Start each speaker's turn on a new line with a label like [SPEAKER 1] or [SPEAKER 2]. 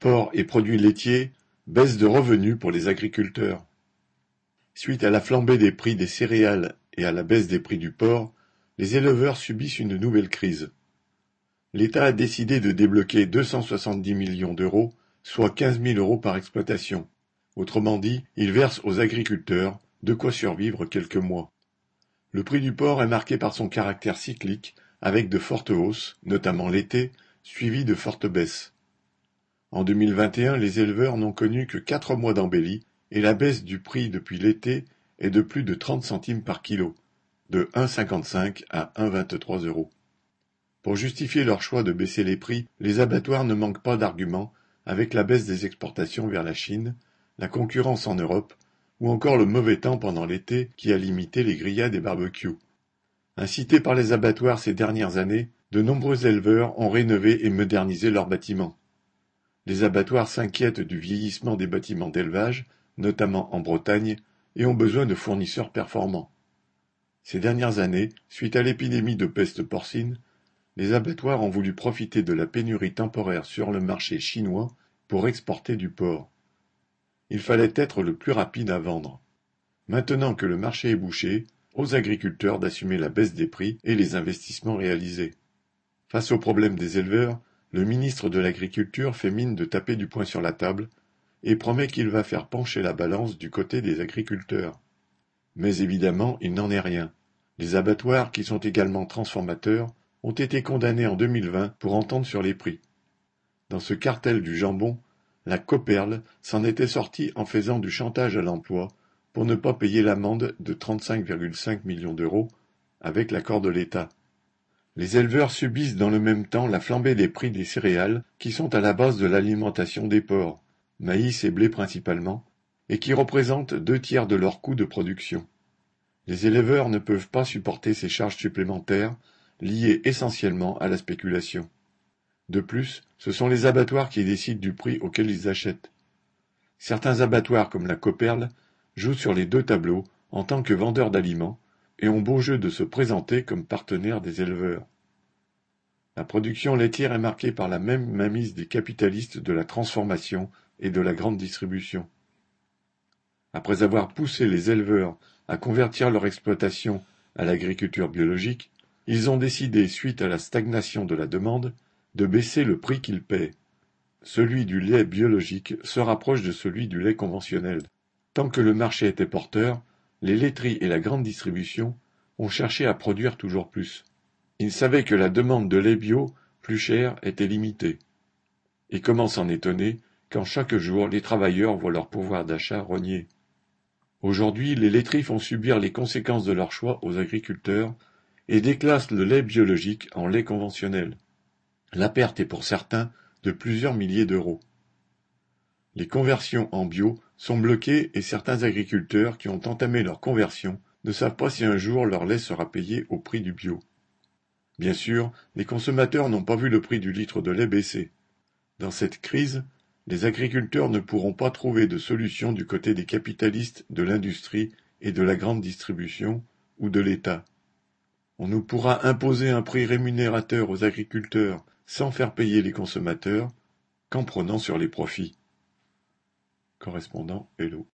[SPEAKER 1] Porc et produits laitiers, baisse de revenus pour les agriculteurs. Suite à la flambée des prix des céréales et à la baisse des prix du porc, les éleveurs subissent une nouvelle crise. L'État a décidé de débloquer 270 millions d'euros, soit 15 000 euros par exploitation. Autrement dit, il verse aux agriculteurs de quoi survivre quelques mois. Le prix du porc est marqué par son caractère cyclique, avec de fortes hausses, notamment l'été, suivies de fortes baisses. En 2021, les éleveurs n'ont connu que quatre mois d'embellie et la baisse du prix depuis l'été est de plus de 30 centimes par kilo, de 1,55 à 1,23 euros. Pour justifier leur choix de baisser les prix, les abattoirs ne manquent pas d'arguments avec la baisse des exportations vers la Chine, la concurrence en Europe ou encore le mauvais temps pendant l'été qui a limité les grillades et barbecues. Incités par les abattoirs ces dernières années, de nombreux éleveurs ont rénové et modernisé leurs bâtiments. Les abattoirs s'inquiètent du vieillissement des bâtiments d'élevage, notamment en Bretagne, et ont besoin de fournisseurs performants. Ces dernières années, suite à l'épidémie de peste porcine, les abattoirs ont voulu profiter de la pénurie temporaire sur le marché chinois pour exporter du porc. Il fallait être le plus rapide à vendre. Maintenant que le marché est bouché, aux agriculteurs d'assumer la baisse des prix et les investissements réalisés. Face aux problèmes des éleveurs, le ministre de l'Agriculture fait mine de taper du poing sur la table et promet qu'il va faire pencher la balance du côté des agriculteurs. Mais évidemment, il n'en est rien. Les abattoirs, qui sont également transformateurs, ont été condamnés en 2020 pour entendre sur les prix. Dans ce cartel du jambon, la Coperle s'en était sortie en faisant du chantage à l'emploi pour ne pas payer l'amende de 35,5 millions d'euros avec l'accord de l'État. Les éleveurs subissent dans le même temps la flambée des prix des céréales qui sont à la base de l'alimentation des porcs, maïs et blé principalement, et qui représentent deux tiers de leur coût de production. Les éleveurs ne peuvent pas supporter ces charges supplémentaires liées essentiellement à la spéculation. De plus, ce sont les abattoirs qui décident du prix auquel ils achètent. Certains abattoirs comme la Coperle jouent sur les deux tableaux en tant que vendeurs d'aliments et ont beau jeu de se présenter comme partenaires des éleveurs. La production laitière est marquée par la même mainmise des capitalistes de la transformation et de la grande distribution. Après avoir poussé les éleveurs à convertir leur exploitation à l'agriculture biologique, ils ont décidé, suite à la stagnation de la demande, de baisser le prix qu'ils paient. Celui du lait biologique se rapproche de celui du lait conventionnel. Tant que le marché était porteur, les laiteries et la grande distribution ont cherché à produire toujours plus. Ils savaient que la demande de lait bio, plus cher, était limitée. Et comment s'en étonner quand chaque jour les travailleurs voient leur pouvoir d'achat rogné. Aujourd'hui, les laiteries font subir les conséquences de leur choix aux agriculteurs et déclassent le lait biologique en lait conventionnel. La perte est pour certains de plusieurs milliers d'euros. Les conversions en bio sont bloquées et certains agriculteurs qui ont entamé leur conversion ne savent pas si un jour leur lait sera payé au prix du bio. Bien sûr, les consommateurs n'ont pas vu le prix du litre de lait baisser. Dans cette crise, les agriculteurs ne pourront pas trouver de solution du côté des capitalistes de l'industrie et de la grande distribution ou de l'État. On ne pourra imposer un prix rémunérateur aux agriculteurs sans faire payer les consommateurs qu'en prenant sur les profits. Correspondant Hello.